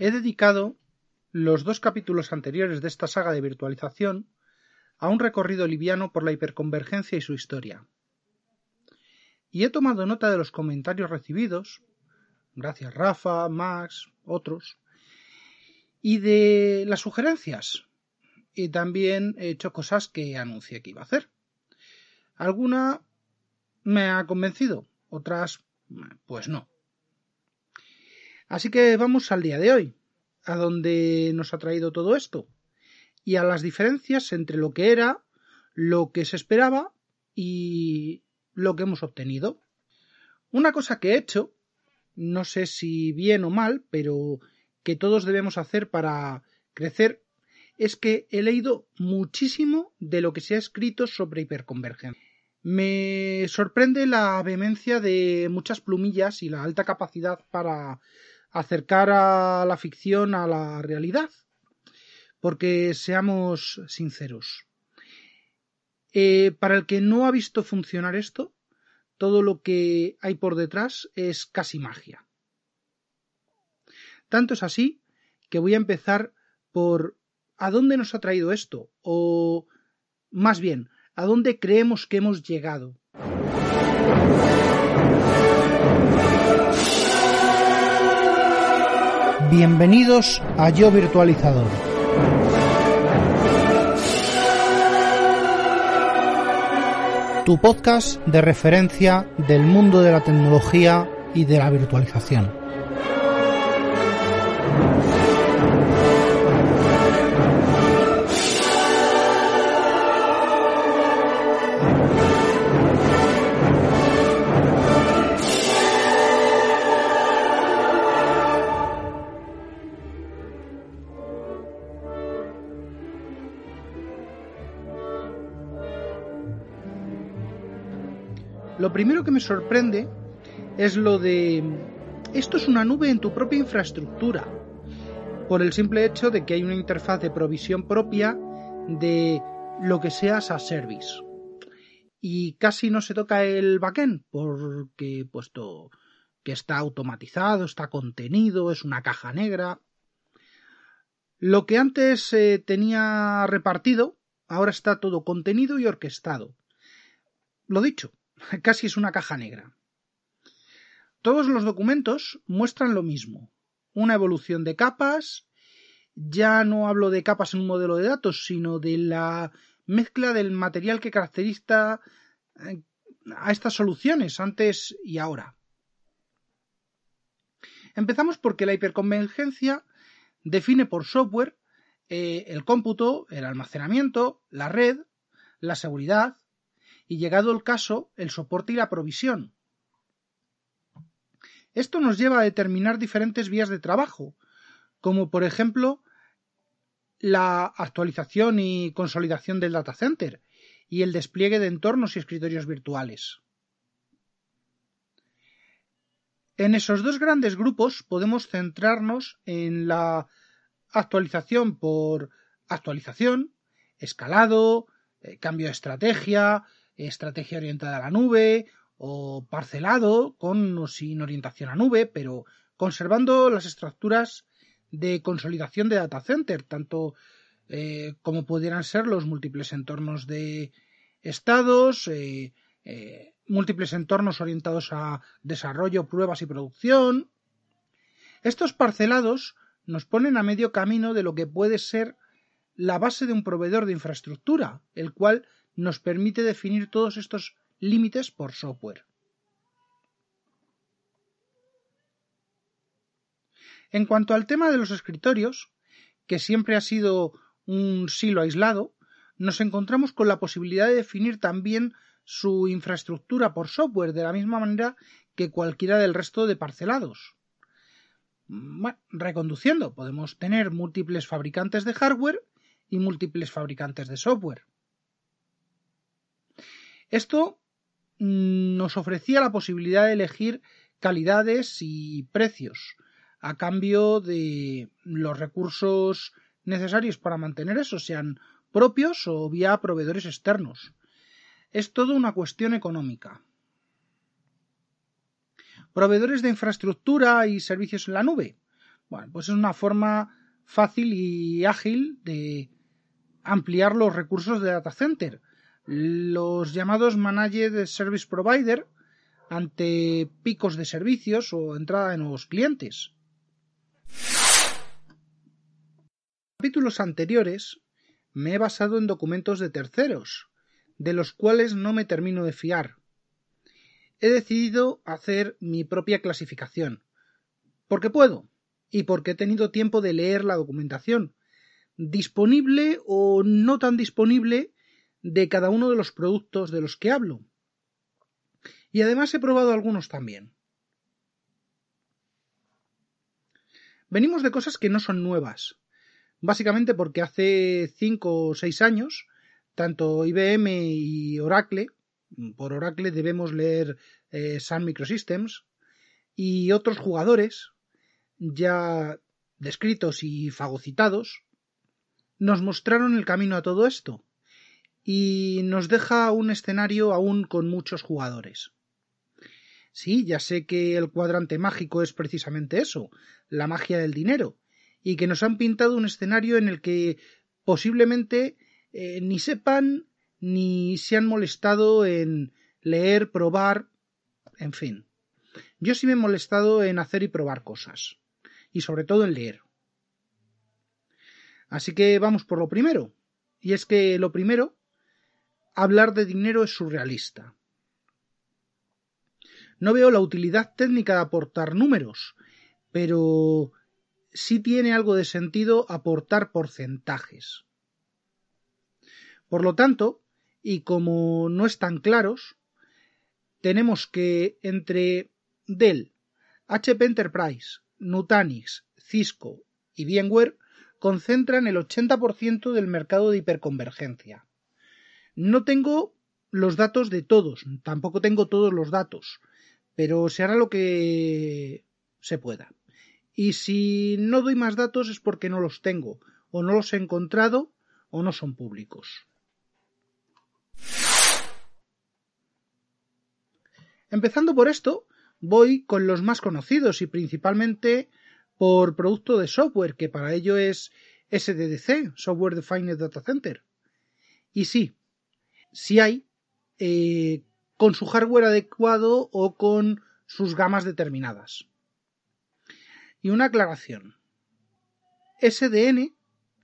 He dedicado los dos capítulos anteriores de esta saga de virtualización a un recorrido liviano por la hiperconvergencia y su historia. Y he tomado nota de los comentarios recibidos, gracias Rafa, Max, otros, y de las sugerencias. Y también he hecho cosas que anuncié que iba a hacer. Alguna me ha convencido, otras pues no. Así que vamos al día de hoy, a donde nos ha traído todo esto, y a las diferencias entre lo que era, lo que se esperaba y lo que hemos obtenido. Una cosa que he hecho, no sé si bien o mal, pero que todos debemos hacer para crecer, es que he leído muchísimo de lo que se ha escrito sobre hiperconvergencia. Me sorprende la vehemencia de muchas plumillas y la alta capacidad para acercar a la ficción a la realidad. Porque seamos sinceros. Eh, para el que no ha visto funcionar esto, todo lo que hay por detrás es casi magia. Tanto es así que voy a empezar por ¿a dónde nos ha traído esto? O más bien, ¿a dónde creemos que hemos llegado? Bienvenidos a Yo Virtualizador. Tu podcast de referencia del mundo de la tecnología y de la virtualización. Lo primero que me sorprende es lo de esto es una nube en tu propia infraestructura, por el simple hecho de que hay una interfaz de provisión propia de lo que seas a service. Y casi no se toca el backend, porque puesto que está automatizado, está contenido, es una caja negra. Lo que antes se tenía repartido, ahora está todo contenido y orquestado. Lo dicho, Casi es una caja negra. Todos los documentos muestran lo mismo. Una evolución de capas. Ya no hablo de capas en un modelo de datos, sino de la mezcla del material que caracteriza eh, a estas soluciones antes y ahora. Empezamos porque la hiperconvergencia define por software eh, el cómputo, el almacenamiento, la red, la seguridad, y llegado el caso, el soporte y la provisión. Esto nos lleva a determinar diferentes vías de trabajo, como por ejemplo la actualización y consolidación del data center y el despliegue de entornos y escritorios virtuales. En esos dos grandes grupos podemos centrarnos en la actualización por actualización, escalado, eh, cambio de estrategia, estrategia orientada a la nube o parcelado con o sin orientación a nube, pero conservando las estructuras de consolidación de data center, tanto eh, como pudieran ser los múltiples entornos de estados, eh, eh, múltiples entornos orientados a desarrollo, pruebas y producción. Estos parcelados nos ponen a medio camino de lo que puede ser la base de un proveedor de infraestructura, el cual nos permite definir todos estos límites por software. En cuanto al tema de los escritorios, que siempre ha sido un silo aislado, nos encontramos con la posibilidad de definir también su infraestructura por software de la misma manera que cualquiera del resto de parcelados. reconduciendo, podemos tener múltiples fabricantes de hardware y múltiples fabricantes de software. Esto mm, nos ofrecía la posibilidad de elegir calidades y precios a cambio de los recursos necesarios para mantener eso, sean propios o vía proveedores externos. Es todo una cuestión económica. Proveedores de infraestructura y servicios en la nube. Bueno, pues es una forma fácil y ágil de ampliar los recursos de data center. Los llamados Managed Service Provider ante picos de servicios o entrada de nuevos clientes. En capítulos anteriores me he basado en documentos de terceros, de los cuales no me termino de fiar. He decidido hacer mi propia clasificación, porque puedo y porque he tenido tiempo de leer la documentación, disponible o no tan disponible de cada uno de los productos de los que hablo. Y además he probado algunos también. Venimos de cosas que no son nuevas, básicamente porque hace cinco o seis años, tanto IBM y Oracle, por Oracle debemos leer eh, Sun Microsystems, y otros jugadores, ya descritos y fagocitados, nos mostraron el camino a todo esto y nos deja un escenario aún con muchos jugadores. Sí, ya sé que el cuadrante mágico es precisamente eso, la magia del dinero, y que nos han pintado un escenario en el que posiblemente eh, ni sepan ni se han molestado en leer, probar, en fin. Yo sí me he molestado en hacer y probar cosas y sobre todo en leer. Así que vamos por lo primero. Y es que lo primero, hablar de dinero es surrealista. No veo la utilidad técnica de aportar números, pero sí tiene algo de sentido aportar porcentajes. Por lo tanto, y como no están claros, tenemos que entre Dell, HP Enterprise, Nutanix, Cisco y VMware concentran el 80% del mercado de hiperconvergencia. No tengo los datos de todos, tampoco tengo todos los datos, pero se hará lo que se pueda. Y si no doy más datos es porque no los tengo, o no los he encontrado, o no son públicos. Empezando por esto, voy con los más conocidos y principalmente por producto de software, que para ello es SDDC, Software Defined Data Center. Y sí, sí hay, eh, con su hardware adecuado o con sus gamas determinadas. Y una aclaración. SDN,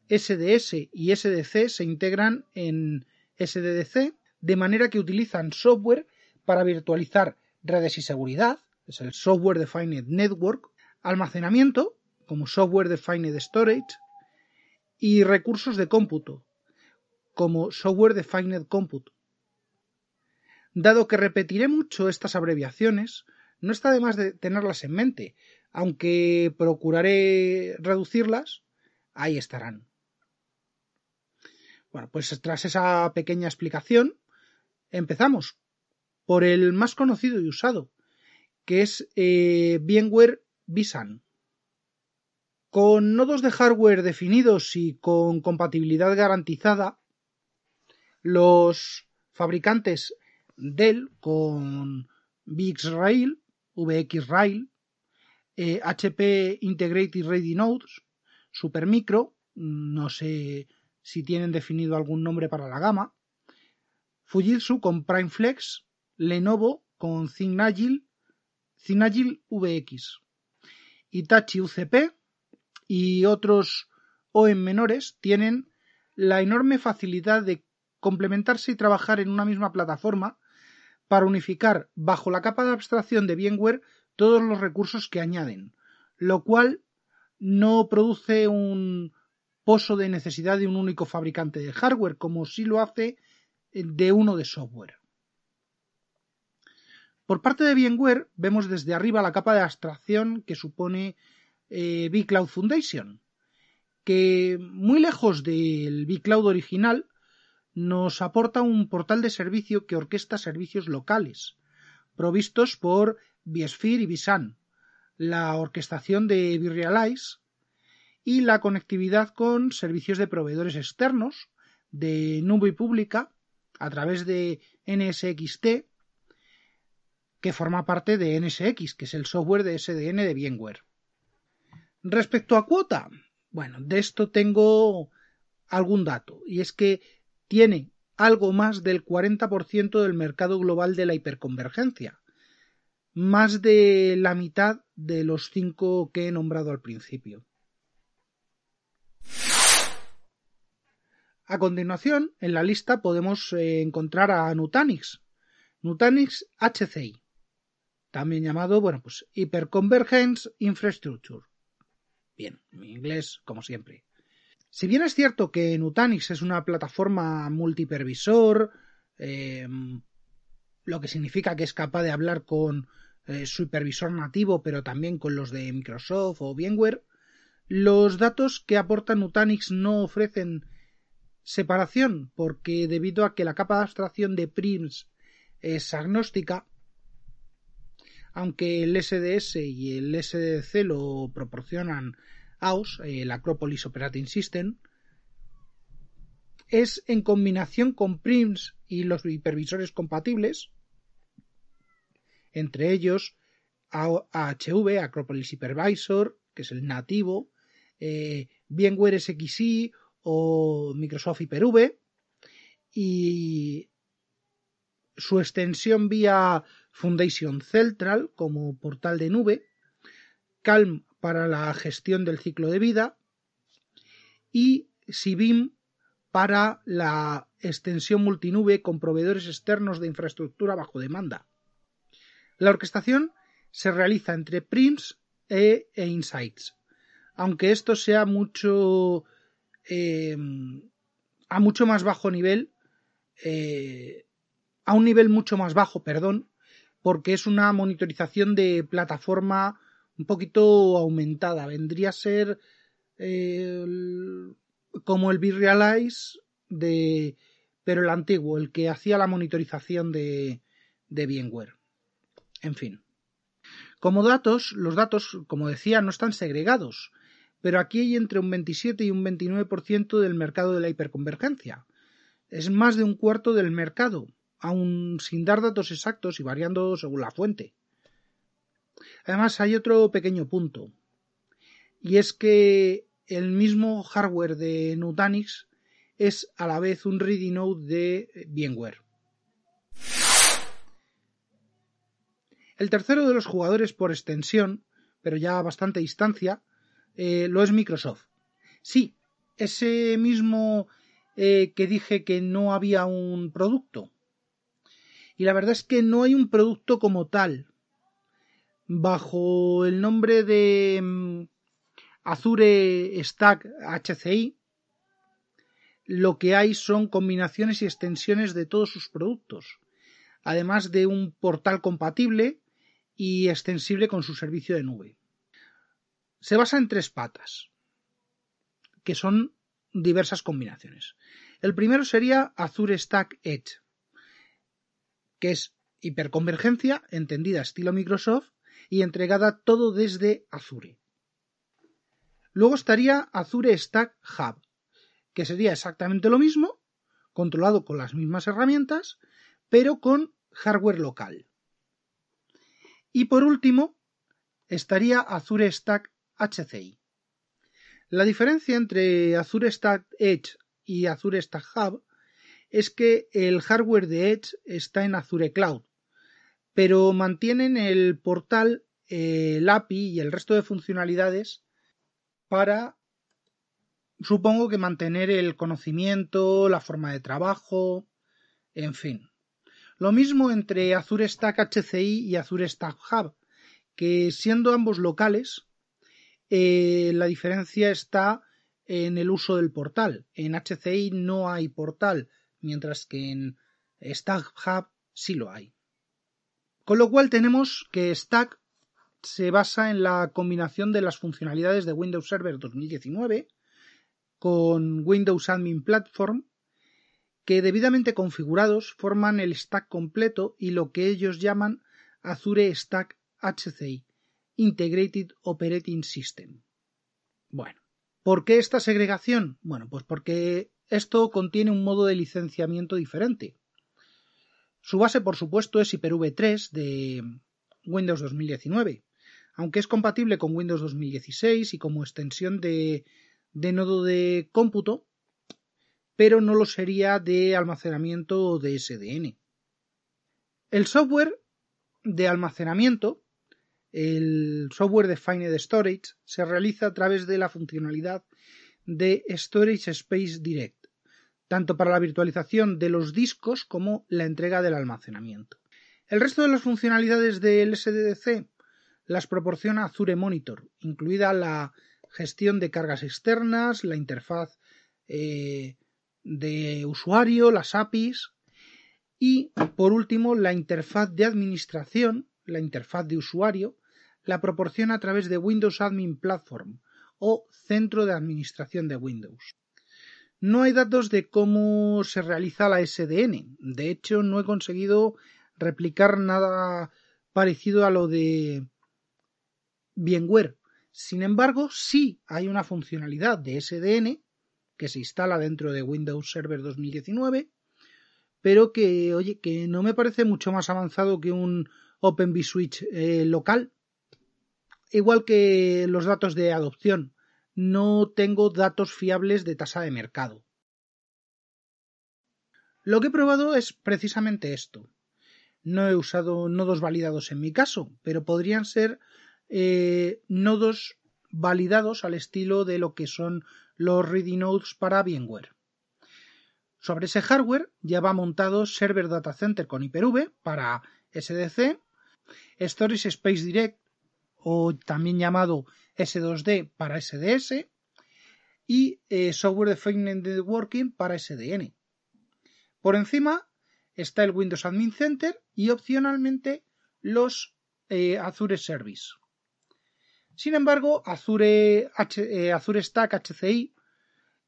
SDS y SDC se integran en SDDC de manera que utilizan software para virtualizar redes y seguridad, es el Software Defined Network, almacenamiento, como Software Defined Storage, y recursos de cómputo, como Software Defined Compute. Dado que repetiré mucho estas abreviaciones, no está de más de tenerlas en mente, aunque procuraré reducirlas, ahí estarán. Bueno, pues tras esa pequeña explicación, empezamos por el más conocido y usado, que es eh, VMware vSAN. Con nodos de hardware definidos y con compatibilidad garantizada, los fabricantes Dell con VxRail, VxRail, HP eh, Integrated Ready Nodes, Supermicro, no sé si tienen definido algún nombre para la gama, Fujitsu con PrimeFlex, Lenovo con Sygnagil Cinagil VX, Itachi UCP y otros OEM menores tienen la enorme facilidad de complementarse y trabajar en una misma plataforma para unificar bajo la capa de abstracción de VMware todos los recursos que añaden, lo cual no produce un pozo de necesidad de un único fabricante de hardware como si lo hace de uno de software. Por parte de VMware vemos desde arriba la capa de abstracción que supone eh, vCloud Foundation, que muy lejos del vCloud original nos aporta un portal de servicio que orquesta servicios locales, provistos por vSphere y vSAN, la orquestación de vRealize y la conectividad con servicios de proveedores externos de nube pública a través de NSXT que forma parte de NSX, que es el software de SDN de VMware. Respecto a cuota, bueno, de esto tengo algún dato, y es que tiene algo más del 40% del mercado global de la hiperconvergencia, más de la mitad de los cinco que he nombrado al principio. A continuación, en la lista podemos eh, encontrar a Nutanix, Nutanix HCI, también llamado, bueno, pues Hyperconvergence Infrastructure. Bien, en inglés, como siempre. Si bien es cierto que Nutanix es una plataforma multipervisor, eh, lo que significa que es capaz de hablar con eh, su hipervisor nativo, pero también con los de Microsoft o VMware, los datos que aporta Nutanix no ofrecen separación, porque debido a que la capa de abstracción de PRIMS es agnóstica, aunque el SDS y el SDC lo proporcionan AOS, el Acropolis Operating System, es en combinación con PRIMS y los hipervisores compatibles, entre ellos AHV, Acropolis Hypervisor, que es el nativo, eh, VMware o Microsoft Hyper-V y su extensión vía Foundation Central como portal de nube, Calm para la gestión del ciclo de vida y Sibim para la extensión multinube con proveedores externos de infraestructura bajo demanda. La orquestación se realiza entre Prims e, e Insights, aunque esto sea mucho eh, a mucho más bajo nivel, eh, a un nivel mucho más bajo, perdón, porque es una monitorización de plataforma un poquito aumentada. Vendría a ser eh, como el vRealize de pero el antiguo, el que hacía la monitorización de, de VMware. En fin. Como datos, los datos, como decía, no están segregados, pero aquí hay entre un 27 y un 29% del mercado de la hiperconvergencia. Es más de un cuarto del mercado, aun sin dar datos exactos y variando según la fuente. Además, hay otro pequeño punto, y es que el mismo hardware de Nutanix es a la vez un ready node de VMware. El tercero de los jugadores por extensión, pero ya a bastante distancia, eh, lo es Microsoft. Sí, ese mismo eh, que dije que no había un producto. Y la verdad es que no hay un producto como tal. Bajo el nombre de mm, Azure Stack HCI, lo que hay son combinaciones y extensiones de todos sus productos, además de un portal compatible y extensible con su servicio de nube se basa en tres patas, que son diversas combinaciones. El primero sería Azure Stack Edge, que es hiperconvergencia entendida estilo Microsoft y entregada todo desde Azure. Luego estaría Azure Stack Hub, que sería exactamente lo mismo, controlado con las mismas herramientas, pero con hardware local. Y por último, estaría Azure Stack HCI. La diferencia entre Azure Stack Edge y Azure Stack Hub es que el hardware de Edge está en Azure Cloud, pero mantienen el portal, el API y el resto de funcionalidades para, supongo que mantener el conocimiento, la forma de trabajo, en fin. Lo mismo entre Azure Stack HCI y Azure Stack Hub, que siendo ambos locales, eh, la diferencia está en el uso del portal. En HCI no hay portal, mientras que en Stack Hub sí lo hay. Con lo cual tenemos que Stack se basa en la combinación de las funcionalidades de Windows Server 2019 con Windows Admin Platform que debidamente configurados forman el stack completo y lo que ellos llaman Azure Stack HCI, Integrated Operating System. Bueno, ¿por qué esta segregación? Bueno, pues porque esto contiene un modo de licenciamiento diferente. Su base, por supuesto, es Hyper-V3 de Windows 2019, aunque es compatible con Windows 2016 y como extensión de, nodo de cómputo, pero no lo sería de almacenamiento de SDN. El software de almacenamiento, el software Defined Storage, se realiza a través de la funcionalidad de Storage Space Direct, tanto para la virtualización de los discos como la entrega del almacenamiento. El resto de las funcionalidades del SDDC las proporciona Azure Monitor, incluida la gestión de cargas externas, la interfaz eh, de usuario, las APIs y, por último, la interfaz de administración, la interfaz de usuario, la proporciona a través de Windows Admin Platform o Centro de Administración de Windows. No hay datos de cómo se realiza la SDN. De hecho, no he conseguido replicar nada parecido a lo de VMware. Sin embargo, sí hay una funcionalidad de SDN que se instala dentro de Windows Server 2019, pero que, oye, que no me parece mucho más avanzado que un Open vSwitch eh, local. Igual que los datos de adopción, no tengo datos fiables de tasa de mercado. Lo que he probado es precisamente esto. No he usado nodos validados en mi caso, pero podrían ser eh, nodos validados al estilo de lo que son los ready nodes para VMware. Sobre ese hardware ya va montado Server Data Center con Hyper-V para SDC, Storage Space Direct o también llamado S2D para SDS y eh, Software Defined Networking para SDN. Por encima está el Windows Admin Center y opcionalmente los eh, Azure Service. Sin embargo, Azure, eh, Stack HCI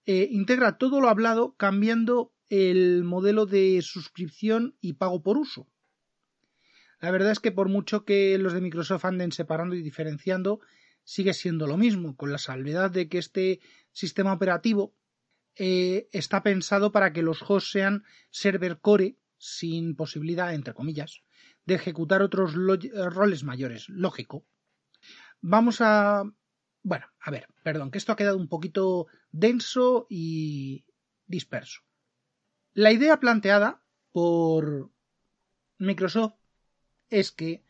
eh, integra todo lo hablado cambiando el modelo de suscripción y pago por uso. La verdad es que por mucho que los de Microsoft anden separando y diferenciando, sigue siendo lo mismo, con la salvedad de que este sistema operativo eh, está pensado para que los hosts sean server core sin posibilidad, entre comillas, de ejecutar otros roles mayores. Lógico. Vamos a... Bueno, a ver, perdón, que esto ha quedado un poquito denso y disperso. La idea planteada por Microsoft es que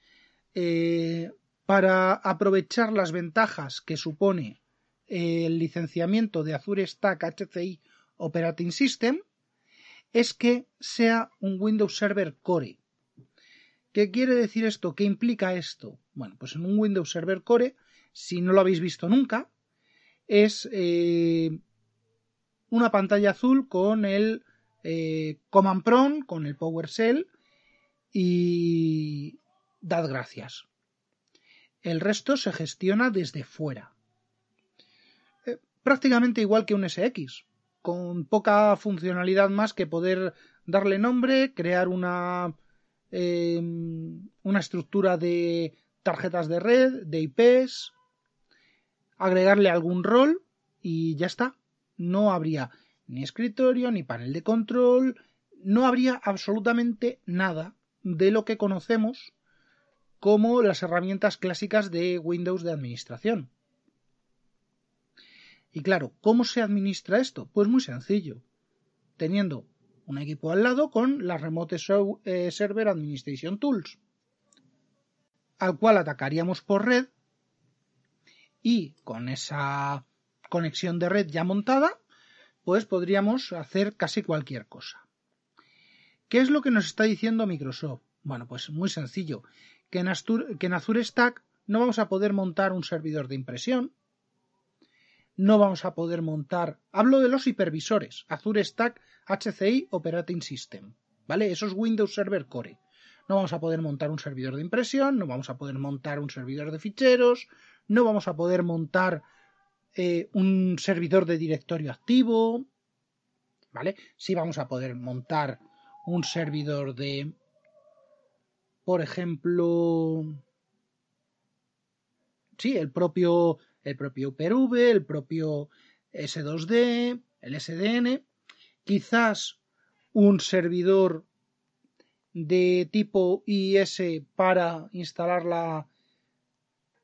eh, para aprovechar las ventajas que supone el licenciamiento de Azure Stack HCI Operating System es que sea un Windows Server Core. ¿Qué quiere decir esto? ¿Qué implica esto? Bueno, pues en un Windows Server Core, si no lo habéis visto nunca, es eh, una pantalla azul con el eh, Command Prompt, con el PowerShell y dad gracias. El resto se gestiona desde fuera. Eh, prácticamente igual que un SX, con poca funcionalidad más que poder darle nombre, crear una, em, una estructura de tarjetas de red, de IPs, agregarle algún rol y ya está. No habría ni escritorio, ni panel de control, no habría absolutamente nada de lo que conocemos como las herramientas clásicas de Windows de administración. Y claro, ¿cómo se administra esto? Pues muy sencillo, teniendo un equipo al lado con la Remote eh, Server Administration Tools, al cual atacaríamos por red y con esa conexión de red ya montada, pues podríamos hacer casi cualquier cosa. ¿Qué es lo que nos está diciendo Microsoft? Bueno, pues muy sencillo, que en, Azure Stack no vamos a poder montar un servidor de impresión, no vamos a poder montar. Hablo de los hipervisores, Azure Stack HCI Operating System, ¿vale? Esos Windows Server Core. No vamos a poder montar un servidor de impresión, no vamos a poder montar un servidor de ficheros, no vamos a poder montar eh, un servidor de directorio activo, ¿vale? Sí vamos a poder montar un servidor de, por ejemplo, sí, el propio el propio UPRV, el propio S2D, el SDN, quizás un servidor de tipo IS para instalar la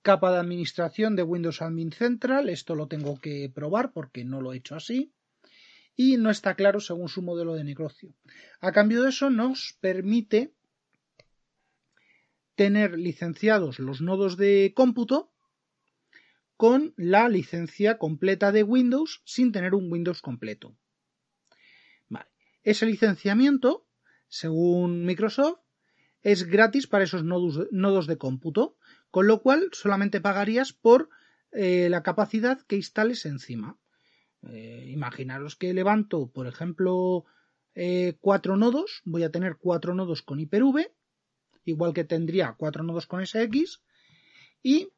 capa de administración de Windows Admin Central. Esto lo tengo que probar porque no lo he hecho así. Y no está claro según su modelo de negocio. A cambio de eso nos permite tener licenciados los nodos de cómputo con la licencia completa de Windows sin tener un Windows completo. Ese licenciamiento, según Microsoft, es gratis para esos nodos, de cómputo, con lo cual solamente pagarías por eh, la capacidad que instales encima. Eh, imaginaros que levanto, por ejemplo, eh, cuatro nodos, voy a tener cuatro nodos con Hyper-V, igual que tendría cuatro nodos con SX, y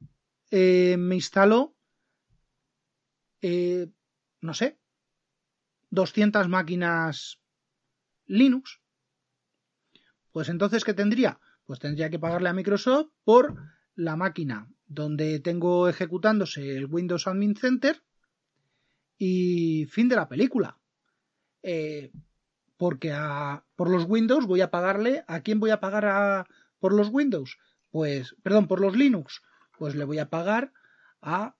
me instalo, no sé, 200 máquinas Linux. Pues entonces, ¿qué tendría? Pues tendría que pagarle a Microsoft por la máquina donde tengo ejecutándose el Windows Admin Center y fin de la película. Eh, porque a, por los Windows voy a pagarle, ¿a quién voy a pagar a, por los Windows? Pues, perdón, por los Linux. Pues le voy a pagar a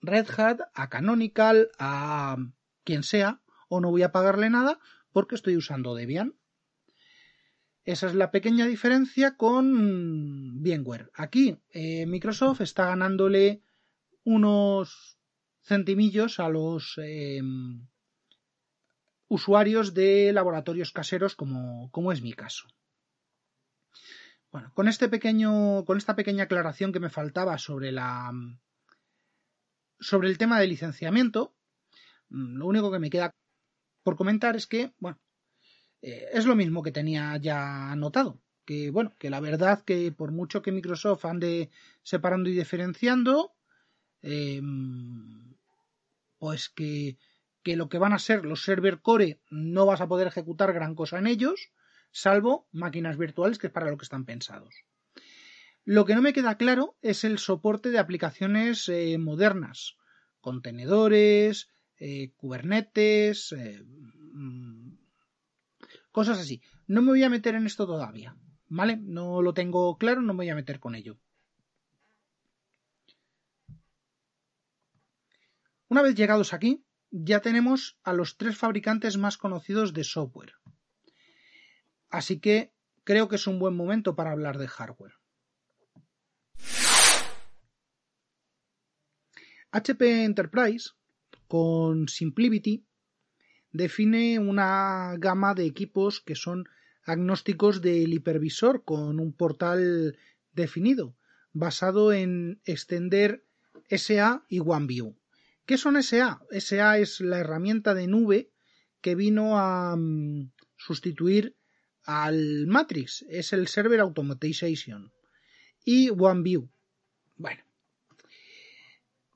Red Hat, a Canonical, a quien sea, o no voy a pagarle nada porque estoy usando Debian. Esa es la pequeña diferencia con VMware. Aquí eh, Microsoft está ganándole unos centimillos a los em, usuarios de laboratorios caseros como, como, es mi caso. Bueno, con este pequeño, con esta pequeña aclaración que me faltaba sobre la sobre el tema de licenciamiento, mm, lo único que me queda por comentar es que, bueno, eh, es lo mismo que tenía ya anotado. Que, bueno, que la verdad que por mucho que Microsoft ande separando y diferenciando, em, pues que, que lo que van a ser los server core no vas a poder ejecutar gran cosa en ellos, salvo máquinas virtuales, que es para lo que están pensados. Lo que no me queda claro es el soporte de aplicaciones eh, modernas, contenedores, eh, Kubernetes, eh, mm, cosas así. No me voy a meter en esto todavía, ¿vale? No lo tengo claro, no me voy a meter con ello. Una vez llegados aquí, ya tenemos a los tres fabricantes más conocidos de software. Así que creo que es un buen momento para hablar de hardware. HP Enterprise con SimpliVity define una gama de equipos que son agnósticos del hipervisor con un portal definido, basado en extender SA y OneView. ¿Qué son SA? SA es la herramienta de nube que vino a mm, sustituir al Matrix, es el Server Automatization. Y OneView. Bueno,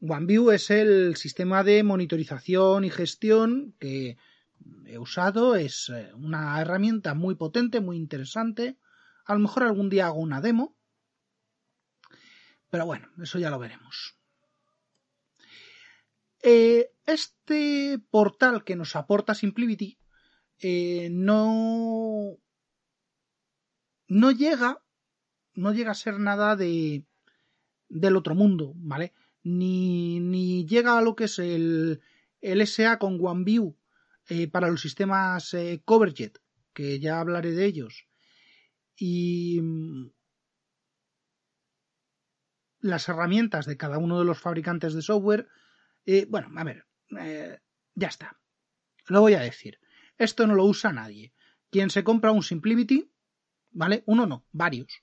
OneView es el sistema de monitorización y gestión que he usado. Es eh, una herramienta muy potente, muy interesante. A lo mejor algún día hago una demo. Pero bueno, eso ya lo veremos. Eh, este portal que nos aporta SimpliVity eh, no, no llega no llega a ser nada de del otro mundo, ¿vale? ni, ni llega a lo que es el, el SA con OneView eh, para los sistemas Coverjet, que ya hablaré de ellos, y mm, las herramientas de cada uno de los fabricantes de software. Eh, bueno, a ver, ya está. Lo voy a decir. Esto no lo usa nadie. Quien se compra un SimpliVity, ¿vale? Uno no, varios.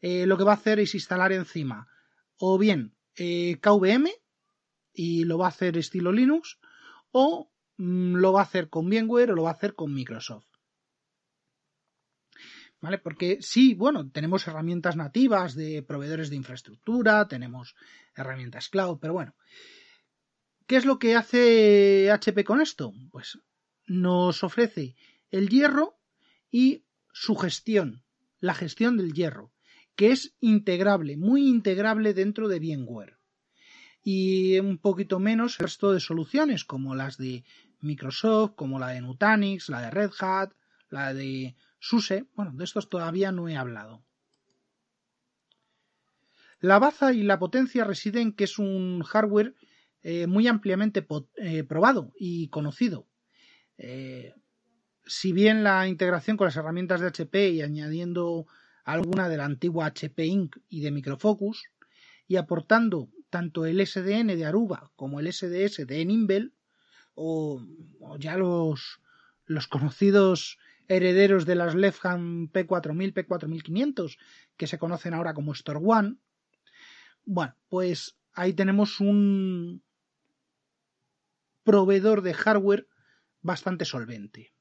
lo que va a hacer es instalar encima o bien eh, KVM y lo va a hacer estilo Linux o mm, lo va a hacer con VMware o lo va a hacer con Microsoft. ¿Vale? Porque sí, bueno, tenemos herramientas nativas de proveedores de infraestructura, tenemos herramientas cloud, pero bueno. ¿Qué es lo que hace HP con esto? Pues nos ofrece el hierro y su gestión, la gestión del hierro que es integrable, muy integrable dentro de VMware. Y un poquito menos el resto de soluciones, como las de Microsoft, como la de Nutanix, la de Red Hat, la de SUSE. Bueno, de estos todavía no he hablado. La baza y la potencia residen en que es un hardware eh, muy ampliamente eh, probado y conocido. Eh, si bien la integración con las herramientas de HP y añadiendo alguna de la antigua HP Inc. y de Microfocus, y aportando tanto el SDN de Aruba como el SDS de Nimble, o, ya los, los conocidos herederos de las Lefham P4000, P4500, que se conocen ahora como Store One. Bueno, pues ahí tenemos un proveedor de hardware bastante solvente.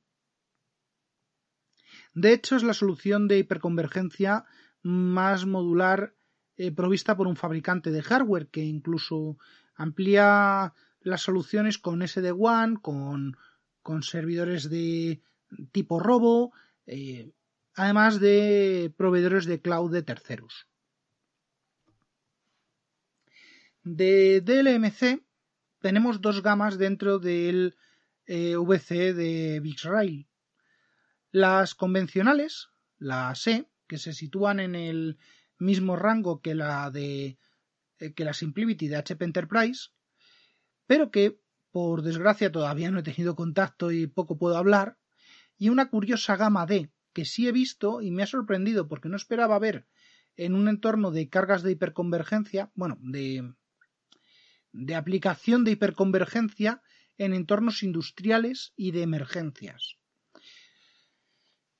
De hecho, es la solución de hiperconvergencia más modular eh, provista por un fabricante de hardware que incluso amplía las soluciones con SD-WAN, con, con servidores de tipo robo, eh, además de proveedores de cloud de terceros. De DLMC tenemos dos gamas dentro del eh, VC de VixRail. Las convencionales, la C, que se sitúan en el mismo rango que la de eh, que la SimpliVity de HP Enterprise, pero que por desgracia todavía no he tenido contacto y poco puedo hablar, y una curiosa gama D que sí he visto y me ha sorprendido porque no esperaba ver en un entorno de cargas de hiperconvergencia, bueno, de, de aplicación de hiperconvergencia en entornos industriales y de emergencias.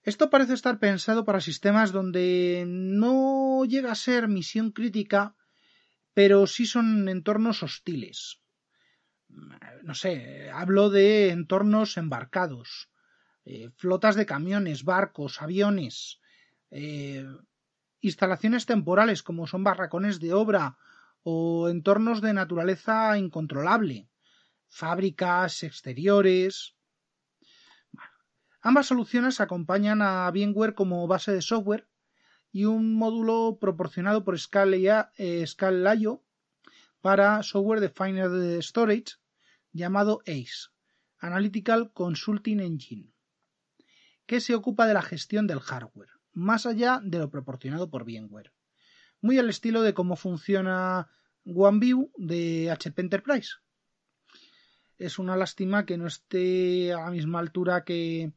Esto parece estar pensado para sistemas donde no llega a ser misión crítica, pero sí son entornos hostiles. No sé, hablo de entornos embarcados, eh, flotas de camiones, barcos, aviones, eh, instalaciones temporales como son barracones de obra o entornos de naturaleza incontrolable, fábricas, exteriores, Ambas soluciones acompañan a VMware como base de software y un módulo proporcionado por eh, Scala.io para software Defined Storage llamado ACE, Analytical Consulting Engine, que se ocupa de la gestión del hardware, más allá de lo proporcionado por VMware. Muy al estilo de cómo funciona OneView de HP Enterprise. Es una lástima que no esté a la misma altura que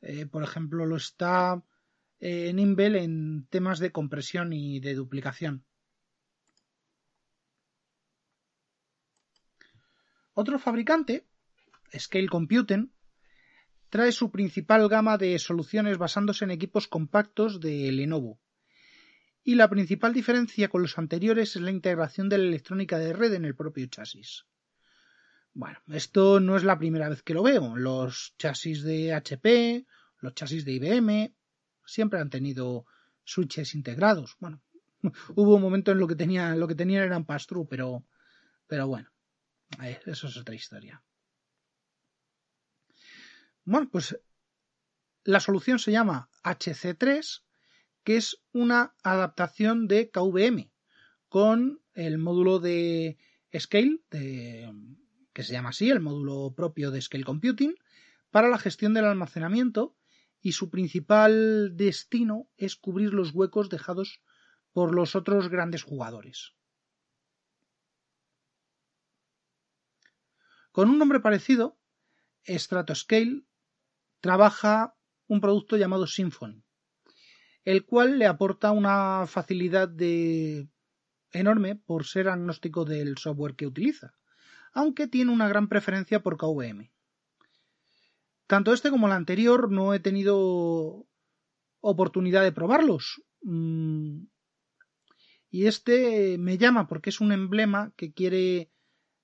eh, por ejemplo, lo está eh, Nimble en temas de compresión y de duplicación. Otro fabricante, Scale Computing, trae su principal gama de soluciones basándose en equipos compactos de Lenovo. Y la principal diferencia con los anteriores es la integración de la electrónica de red en el propio chasis. Bueno, esto no es la primera vez que lo veo. Los chasis de HP, los chasis de IBM, siempre han tenido switches integrados. Bueno, hubo un momento en lo que tenía, lo que tenían eran pass pero, pero bueno, eso es otra historia. Bueno, pues la solución se llama HC3, que es una adaptación de KVM con el módulo de Scale que se llama así, el módulo propio de Scale Computing, para la gestión del almacenamiento y su principal destino es cubrir los huecos dejados por los otros grandes jugadores. Con un nombre parecido, Stratoscale trabaja un producto llamado Symfony, el cual le aporta una facilidad de enorme por ser agnóstico del software que utiliza aunque tiene una gran preferencia por KVM. Tanto este como el anterior no he tenido oportunidad de probarlos. Mm, y este me llama porque es un emblema que quiere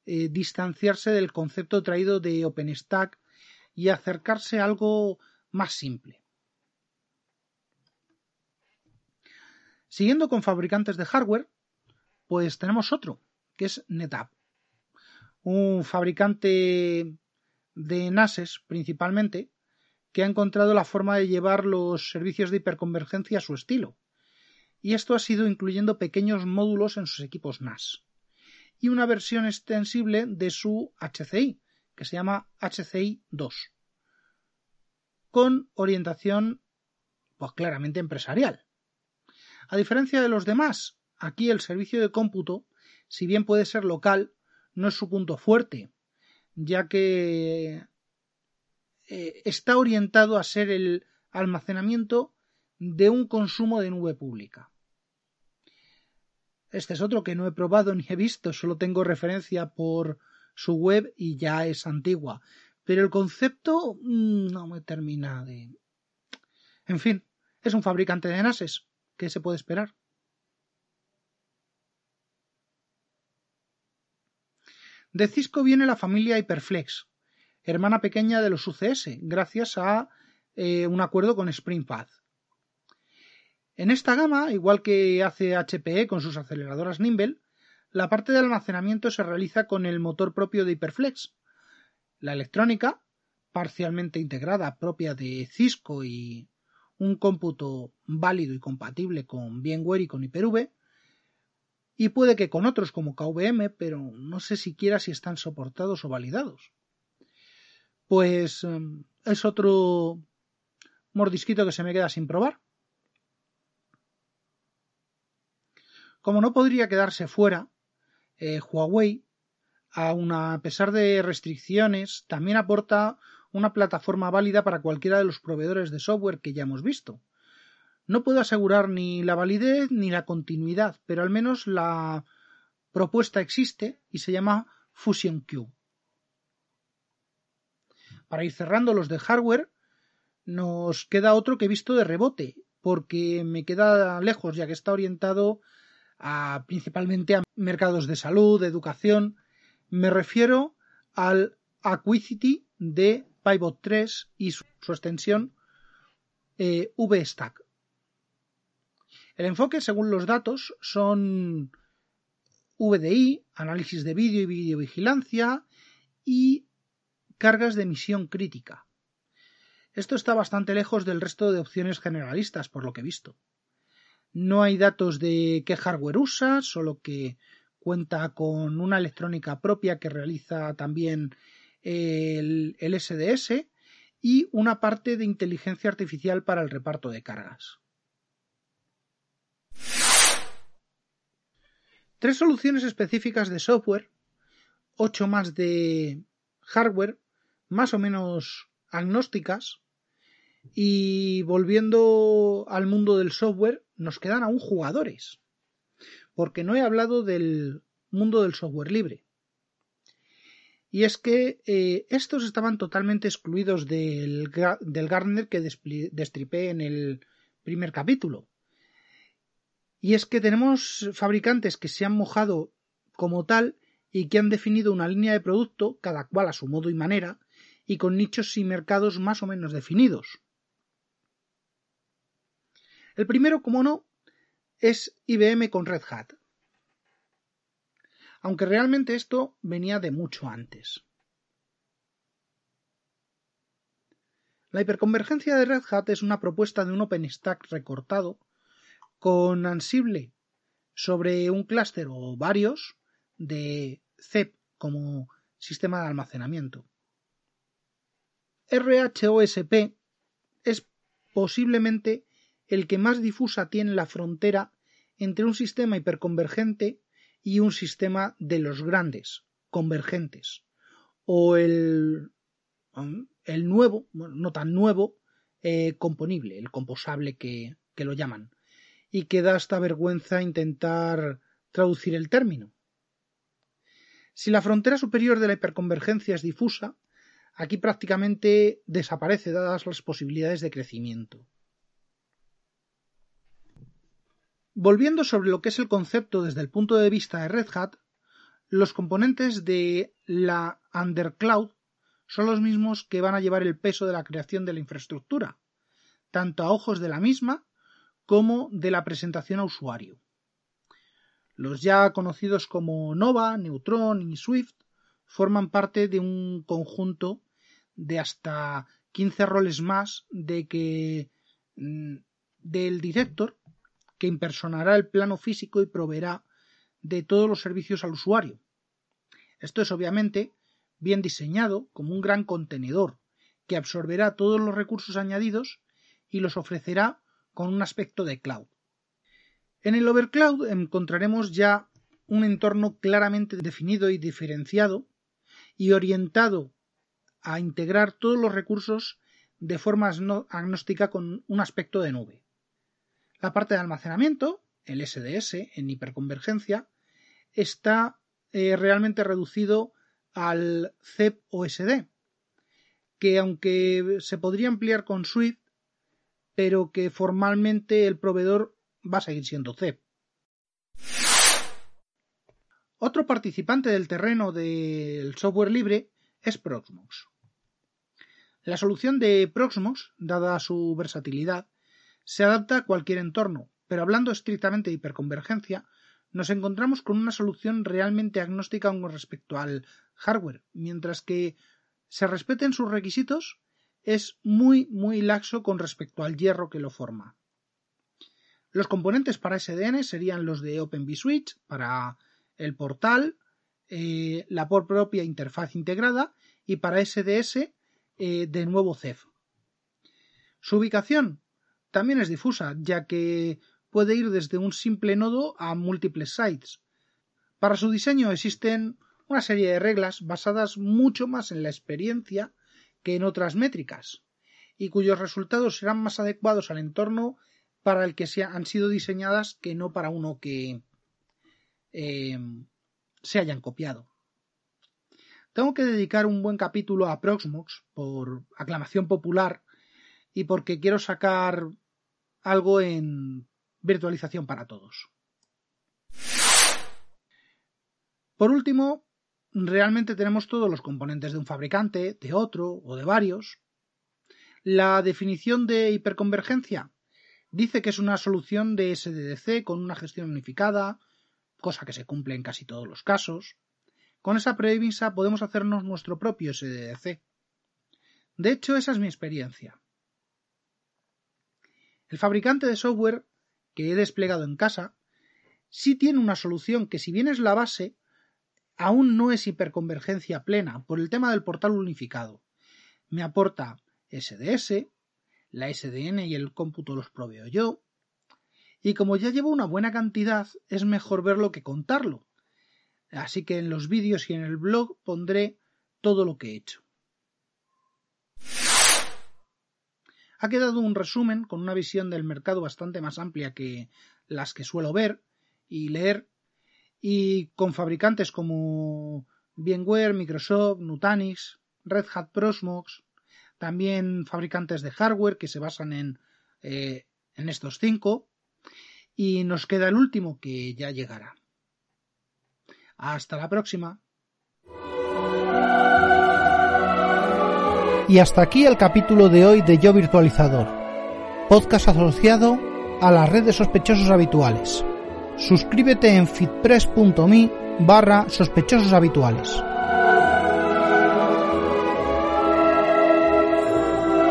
eh, distanciarse del concepto traído de OpenStack y acercarse a algo más simple. Siguiendo con fabricantes de hardware, pues tenemos otro, que es NetApp un fabricante de NASes principalmente, que ha encontrado la forma de llevar los servicios de hiperconvergencia a su estilo. Y esto ha sido incluyendo pequeños módulos en sus equipos NAS. Y una versión extensible de su HCI, que se llama HCI 2, con orientación pues claramente empresarial. A diferencia de los demás, aquí el servicio de cómputo, si bien puede ser local, no es su punto fuerte, ya que eh, está orientado a ser el almacenamiento de un consumo de nube pública. Este es otro que no he probado ni he visto, solo tengo referencia por su web y ya es antigua. Pero el concepto mm, no me termina de. En fin, es un fabricante de NASes. ¿Qué se puede esperar? De Cisco viene la familia Hyperflex, hermana pequeña de los UCS, gracias a eh, un acuerdo con SpringPath. En esta gama, igual que hace HPE con sus aceleradoras Nimble, la parte de almacenamiento se realiza con el motor propio de Hyperflex. La electrónica, parcialmente integrada propia de Cisco y un cómputo válido y compatible con VMware y con Hyper-V, y puede que con otros como KVM, pero no sé siquiera si están soportados o validados. Pues em, es otro mordisquito que se me queda sin probar. Como no podría quedarse fuera, eh, Huawei, a pesar de restricciones, también aporta una plataforma válida para cualquiera de los proveedores de software que ya hemos visto. No puedo asegurar ni la validez ni la continuidad, pero al menos la propuesta existe y se llama Fusion Q. Para ir cerrando los de hardware, nos queda otro que he visto de rebote, porque me queda lejos ya que está orientado a, principalmente a mercados de salud, de educación. Me refiero al Aquicity de Pivot 3 y su, extensión eh, VStack. El enfoque, según los datos, son VDI, análisis de vídeo y videovigilancia y cargas de emisión crítica. Esto está bastante lejos del resto de opciones generalistas, por lo que he visto. No hay datos de qué hardware usa, solo que cuenta con una electrónica propia que realiza también el, el SDS y una parte de inteligencia artificial para el reparto de cargas. Tres soluciones específicas de software, ocho más de hardware, más o menos agnósticas, y volviendo al mundo del software, nos quedan aún jugadores, porque no he hablado del mundo del software libre. Y es que eh, estos estaban totalmente excluidos del, del Gartner que destripé en el primer capítulo. Y es que tenemos fabricantes que se han mojado como tal y que han definido una línea de producto, cada cual a su modo y manera, y con nichos y mercados más o menos definidos. El primero, como no, es IBM con Red Hat. Aunque realmente esto venía de mucho antes. La hiperconvergencia de Red Hat es una propuesta de un OpenStack recortado con Ansible sobre un clúster o varios de CEP como sistema de almacenamiento. RHOSP es posiblemente el que más difusa tiene la frontera entre un sistema hiperconvergente y un sistema de los grandes, convergentes, o el, el nuevo, no tan nuevo, eh, componible, el composable que lo llaman, y que da hasta vergüenza intentar traducir el término. Si la frontera superior de la hiperconvergencia es difusa, aquí prácticamente desaparece dadas las posibilidades de crecimiento. Volviendo sobre lo que es el concepto desde el punto de vista de Red Hat, los componentes de la Undercloud son los mismos que van a llevar el peso de la creación de la infraestructura, tanto a ojos de la misma como de la presentación a usuario. Los ya conocidos como Nova, Neutron y Swift forman parte de un conjunto de hasta 15 roles más de que mm, del director que impersonará el plano físico y proveerá de todos los servicios al usuario. Esto es obviamente bien diseñado como un gran contenedor que absorberá todos los recursos añadidos y los ofrecerá con un aspecto de cloud. En el overcloud encontraremos ya un entorno claramente definido y diferenciado y orientado a integrar todos los recursos de forma agnóstica con un aspecto de nube. La parte de almacenamiento, el SDS en hiperconvergencia, está eh, realmente reducido al CEP OSD, que aunque se podría ampliar con Swift, pero que formalmente el proveedor va a seguir siendo CEP. Otro participante del terreno del software libre es Proxmox. La solución de Proxmox, dada su versatilidad, se adapta a cualquier entorno, pero hablando estrictamente de hiperconvergencia, nos encontramos con una solución realmente agnóstica con respecto al hardware, mientras que se respeten sus requisitos, es muy, muy laxo con respecto al hierro que lo forma. Los componentes para SDN serían los de OpenVSwitch para el portal, eh, la por propia interfaz integrada y para SDS eh, de nuevo CEF. Su ubicación también es difusa, ya que puede ir desde un simple nodo a múltiples sites. Para su diseño existen una serie de reglas basadas mucho más en la experiencia que en otras métricas, y cuyos resultados serán más adecuados al entorno para el que se han sido diseñadas que no para uno que eh, se hayan copiado. Tengo que dedicar un buen capítulo a Proxmox por aclamación popular y porque quiero sacar algo en virtualización para todos. Por último, realmente tenemos todos los componentes de un fabricante, de otro o de varios. La definición de hiperconvergencia dice que es una solución de SDDC con una gestión unificada, cosa que se cumple en casi todos los casos. Con esa premisa podemos hacernos nuestro propio SDDC. De hecho, esa es mi experiencia. El fabricante de software que he desplegado en casa, sí tiene una solución que si bien es la base, aún no es hiperconvergencia plena por el tema del portal unificado. Me aporta SDS, la SDN y el cómputo los proveo yo, y como ya llevo una buena cantidad, es mejor verlo que contarlo. Así que en los vídeos y en el blog pondré todo lo que he hecho. Ha quedado un resumen con una visión del mercado bastante más amplia que las que suelo ver y leer y con fabricantes como VMware, Microsoft, Nutanix, Red Hat Prosmox, también fabricantes de hardware que se basan en, eh, en estos cinco y nos queda el último que ya llegará. Hasta la próxima. Y hasta aquí el capítulo de hoy de Yo Virtualizador, podcast asociado a la red de sospechosos habituales. Suscríbete en fitpress.me barra sospechosos habituales.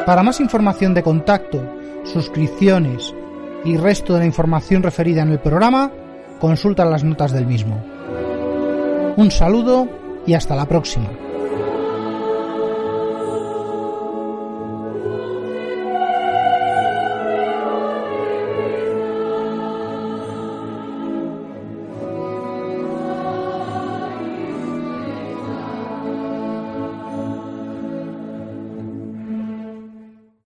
Para más información de contacto, suscripciones y resto de la información referida en el programa, consulta las notas del mismo. Un saludo y hasta la próxima.